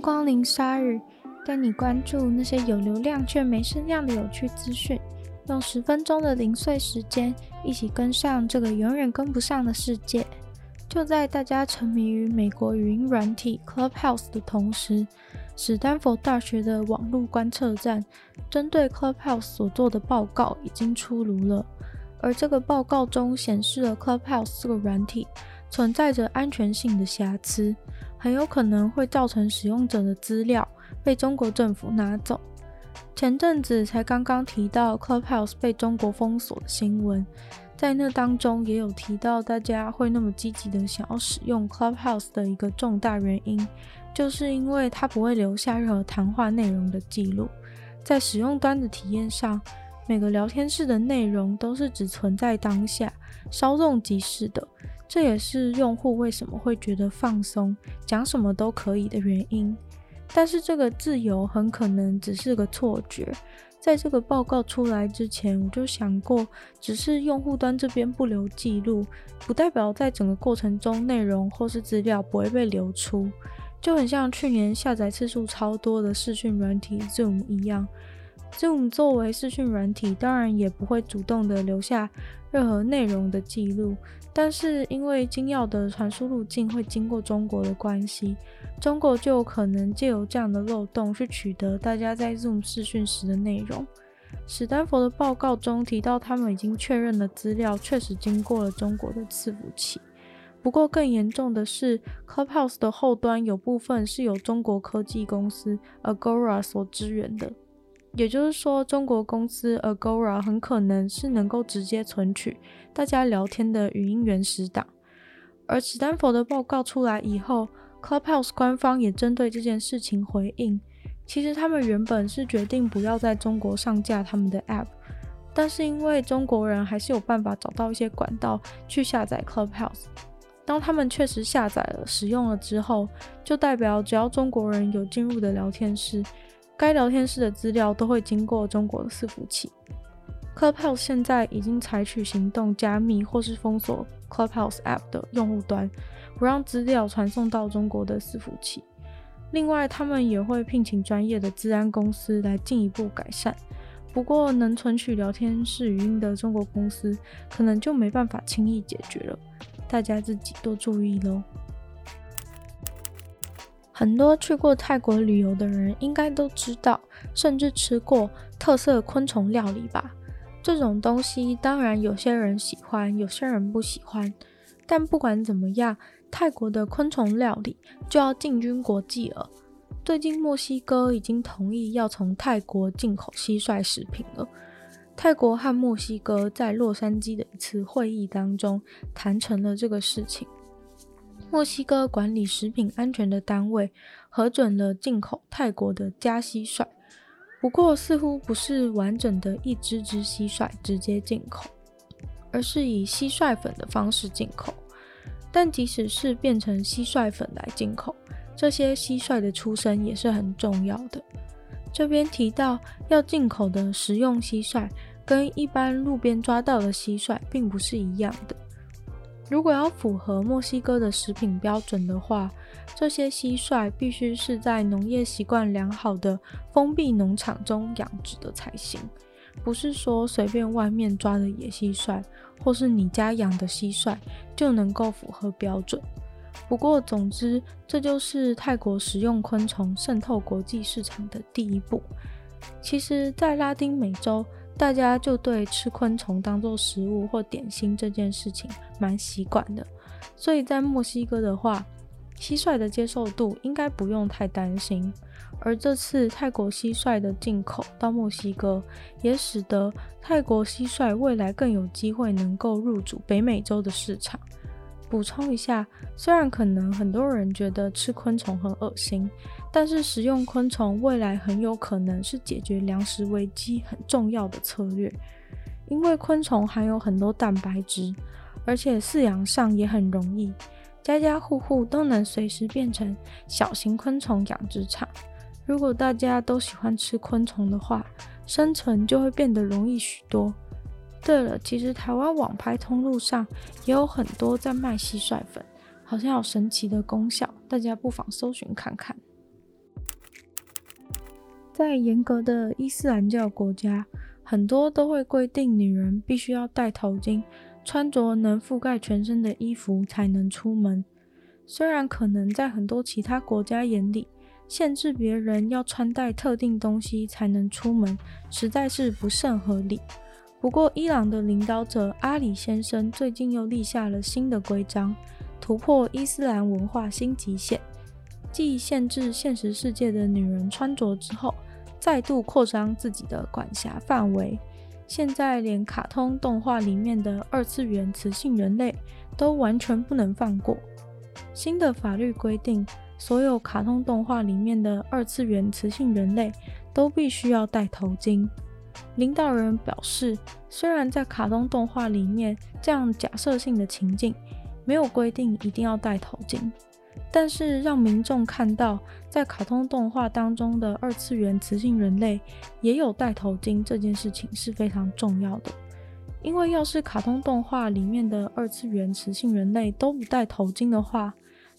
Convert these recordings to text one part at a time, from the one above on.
光临鲨语，带你关注那些有流量却没声量的有趣资讯。用十分钟的零碎时间，一起跟上这个永远跟不上的世界。就在大家沉迷于美国语音软体 Clubhouse 的同时，史丹佛大学的网络观测站针对 Clubhouse 所做的报告已经出炉了。而这个报告中显示了 Clubhouse 这个软体存在着安全性的瑕疵。很有可能会造成使用者的资料被中国政府拿走。前阵子才刚刚提到 Clubhouse 被中国封锁的新闻，在那当中也有提到，大家会那么积极的想要使用 Clubhouse 的一个重大原因，就是因为它不会留下任何谈话内容的记录。在使用端的体验上，每个聊天室的内容都是只存在当下，稍纵即逝的。这也是用户为什么会觉得放松，讲什么都可以的原因。但是这个自由很可能只是个错觉。在这个报告出来之前，我就想过，只是用户端这边不留记录，不代表在整个过程中内容或是资料不会被流出。就很像去年下载次数超多的视讯软体 Zoom 一样。Zoom 作为视讯软体，当然也不会主动的留下任何内容的记录。但是因为金钥的传输路径会经过中国的关系，中国就有可能借由这样的漏洞去取得大家在 Zoom 视讯时的内容。史丹佛的报告中提到，他们已经确认了资料确实经过了中国的伺服器。不过更严重的是，Clubhouse 的后端有部分是由中国科技公司 Agora 所支援的。也就是说，中国公司 Agora 很可能是能够直接存取大家聊天的语音原始档。而史丹佛的报告出来以后，Clubhouse 官方也针对这件事情回应。其实他们原本是决定不要在中国上架他们的 App，但是因为中国人还是有办法找到一些管道去下载 Clubhouse。当他们确实下载了、使用了之后，就代表只要中国人有进入的聊天室。该聊天室的资料都会经过中国的伺服器。Clubhouse 现在已经采取行动，加密或是封锁 Clubhouse App 的用户端，不让资料传送到中国的伺服器。另外，他们也会聘请专业的治安公司来进一步改善。不过，能存取聊天室语音的中国公司，可能就没办法轻易解决了。大家自己多注意喽。很多去过泰国旅游的人应该都知道，甚至吃过特色昆虫料理吧？这种东西当然有些人喜欢，有些人不喜欢。但不管怎么样，泰国的昆虫料理就要进军国际了。最近墨西哥已经同意要从泰国进口蟋蟀食品了。泰国和墨西哥在洛杉矶的一次会议当中谈成了这个事情。墨西哥管理食品安全的单位核准了进口泰国的家蟋蟀，不过似乎不是完整的一只只蟋蟀直接进口，而是以蟋蟀粉的方式进口。但即使是变成蟋蟀粉来进口，这些蟋蟀的出生也是很重要的。这边提到要进口的食用蟋蟀，跟一般路边抓到的蟋蟀并不是一样的。如果要符合墨西哥的食品标准的话，这些蟋蟀必须是在农业习惯良好的封闭农场中养殖的才行，不是说随便外面抓的野蟋蟀，或是你家养的蟋蟀就能够符合标准。不过，总之，这就是泰国食用昆虫渗透国际市场的第一步。其实，在拉丁美洲，大家就对吃昆虫当做食物或点心这件事情蛮习惯的，所以在墨西哥的话，蟋蟀的接受度应该不用太担心。而这次泰国蟋蟀的进口到墨西哥，也使得泰国蟋蟀未来更有机会能够入主北美洲的市场。补充一下，虽然可能很多人觉得吃昆虫很恶心，但是食用昆虫未来很有可能是解决粮食危机很重要的策略，因为昆虫含有很多蛋白质，而且饲养上也很容易，家家户户都能随时变成小型昆虫养殖场。如果大家都喜欢吃昆虫的话，生存就会变得容易许多。对了，其实台湾网拍通路上也有很多在卖蟋蟀粉，好像有神奇的功效，大家不妨搜寻看看。在严格的伊斯兰教国家，很多都会规定女人必须要戴头巾，穿着能覆盖全身的衣服才能出门。虽然可能在很多其他国家眼里，限制别人要穿戴特定东西才能出门，实在是不甚合理。不过，伊朗的领导者阿里先生最近又立下了新的规章，突破伊斯兰文化新极限，继限制现实世界的女人穿着之后，再度扩张自己的管辖范围。现在连卡通动画里面的二次元雌性人类都完全不能放过。新的法律规定，所有卡通动画里面的二次元雌性人类都必须要戴头巾。领导人表示，虽然在卡通动画里面这样假设性的情境没有规定一定要戴头巾，但是让民众看到在卡通动画当中的二次元雌性人类也有戴头巾这件事情是非常重要的。因为要是卡通动画里面的二次元雌性人类都不戴头巾的话，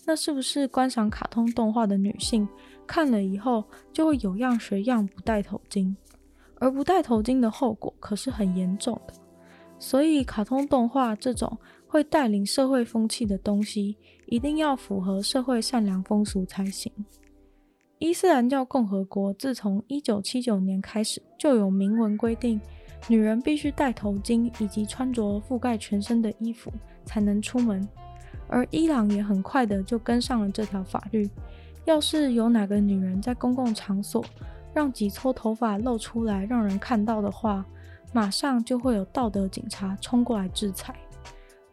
那是不是观赏卡通动画的女性看了以后就会有样学样不戴头巾？而不戴头巾的后果可是很严重的，所以卡通动画这种会带领社会风气的东西，一定要符合社会善良风俗才行。伊斯兰教共和国自从一九七九年开始就有明文规定，女人必须戴头巾以及穿着覆盖全身的衣服才能出门，而伊朗也很快的就跟上了这条法律。要是有哪个女人在公共场所，让几撮头发露出来让人看到的话，马上就会有道德警察冲过来制裁。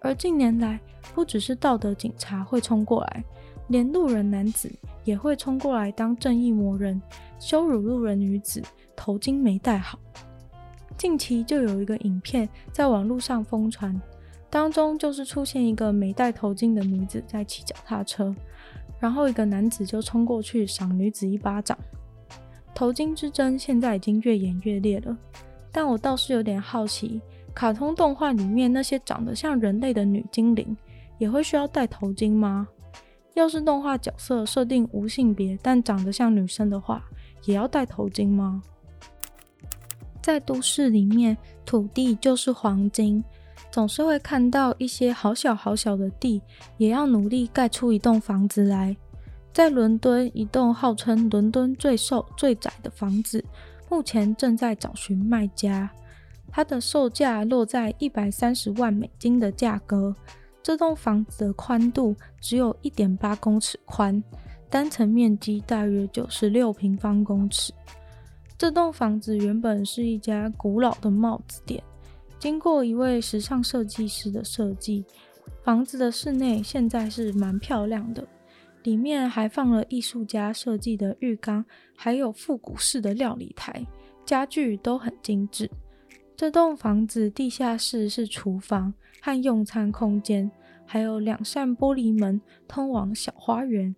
而近年来，不只是道德警察会冲过来，连路人男子也会冲过来当正义魔人，羞辱路人女子头巾没戴好。近期就有一个影片在网络上疯传，当中就是出现一个没戴头巾的女子在骑脚踏车，然后一个男子就冲过去赏女子一巴掌。头巾之争现在已经越演越烈了，但我倒是有点好奇，卡通动画里面那些长得像人类的女精灵也会需要戴头巾吗？要是动画角色设定无性别但长得像女生的话，也要戴头巾吗？在都市里面，土地就是黄金，总是会看到一些好小好小的地，也要努力盖出一栋房子来。在伦敦，一栋号称伦敦最瘦最窄的房子，目前正在找寻卖家。它的售价落在一百三十万美金的价格。这栋房子的宽度只有一点八公尺宽，单层面积大约九十六平方公尺。这栋房子原本是一家古老的帽子店，经过一位时尚设计师的设计，房子的室内现在是蛮漂亮的。里面还放了艺术家设计的浴缸，还有复古式的料理台，家具都很精致。这栋房子地下室是厨房和用餐空间，还有两扇玻璃门通往小花园。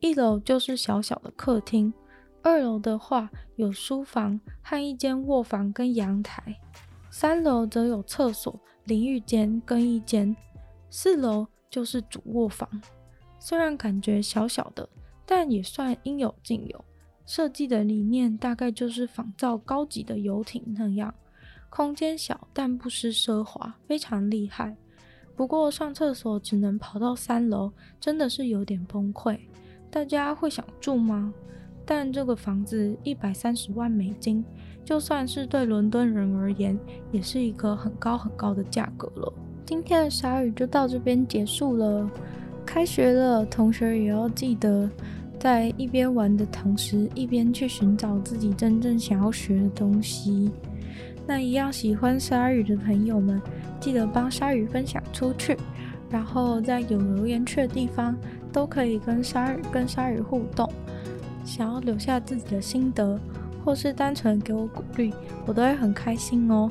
一楼就是小小的客厅，二楼的话有书房和一间卧房跟阳台，三楼则有厕所、淋浴间、跟一间，四楼就是主卧房。虽然感觉小小的，但也算应有尽有。设计的理念大概就是仿造高级的游艇那样，空间小但不失奢华，非常厉害。不过上厕所只能跑到三楼，真的是有点崩溃。大家会想住吗？但这个房子一百三十万美金，就算是对伦敦人而言，也是一个很高很高的价格了。今天的鲨语就到这边结束了。开学了，同学也要记得在一边玩的同时，一边去寻找自己真正想要学的东西。那一样喜欢鲨鱼的朋友们，记得帮鲨鱼分享出去，然后在有留言区的地方都可以跟鲨鱼跟鲨鱼互动。想要留下自己的心得，或是单纯给我鼓励，我都会很开心哦。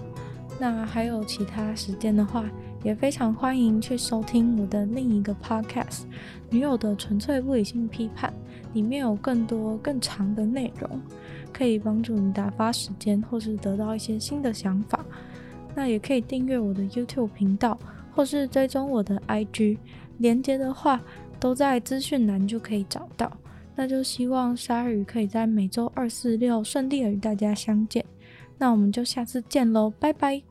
那还有其他时间的话，也非常欢迎去收听我的另一个 podcast《女友的纯粹不理性批判》，里面有更多更长的内容，可以帮助你打发时间，或是得到一些新的想法。那也可以订阅我的 YouTube 频道，或是追踪我的 IG，连接的话都在资讯栏就可以找到。那就希望鲨鱼可以在每周二、四、六顺利的与大家相见。那我们就下次见喽，拜拜。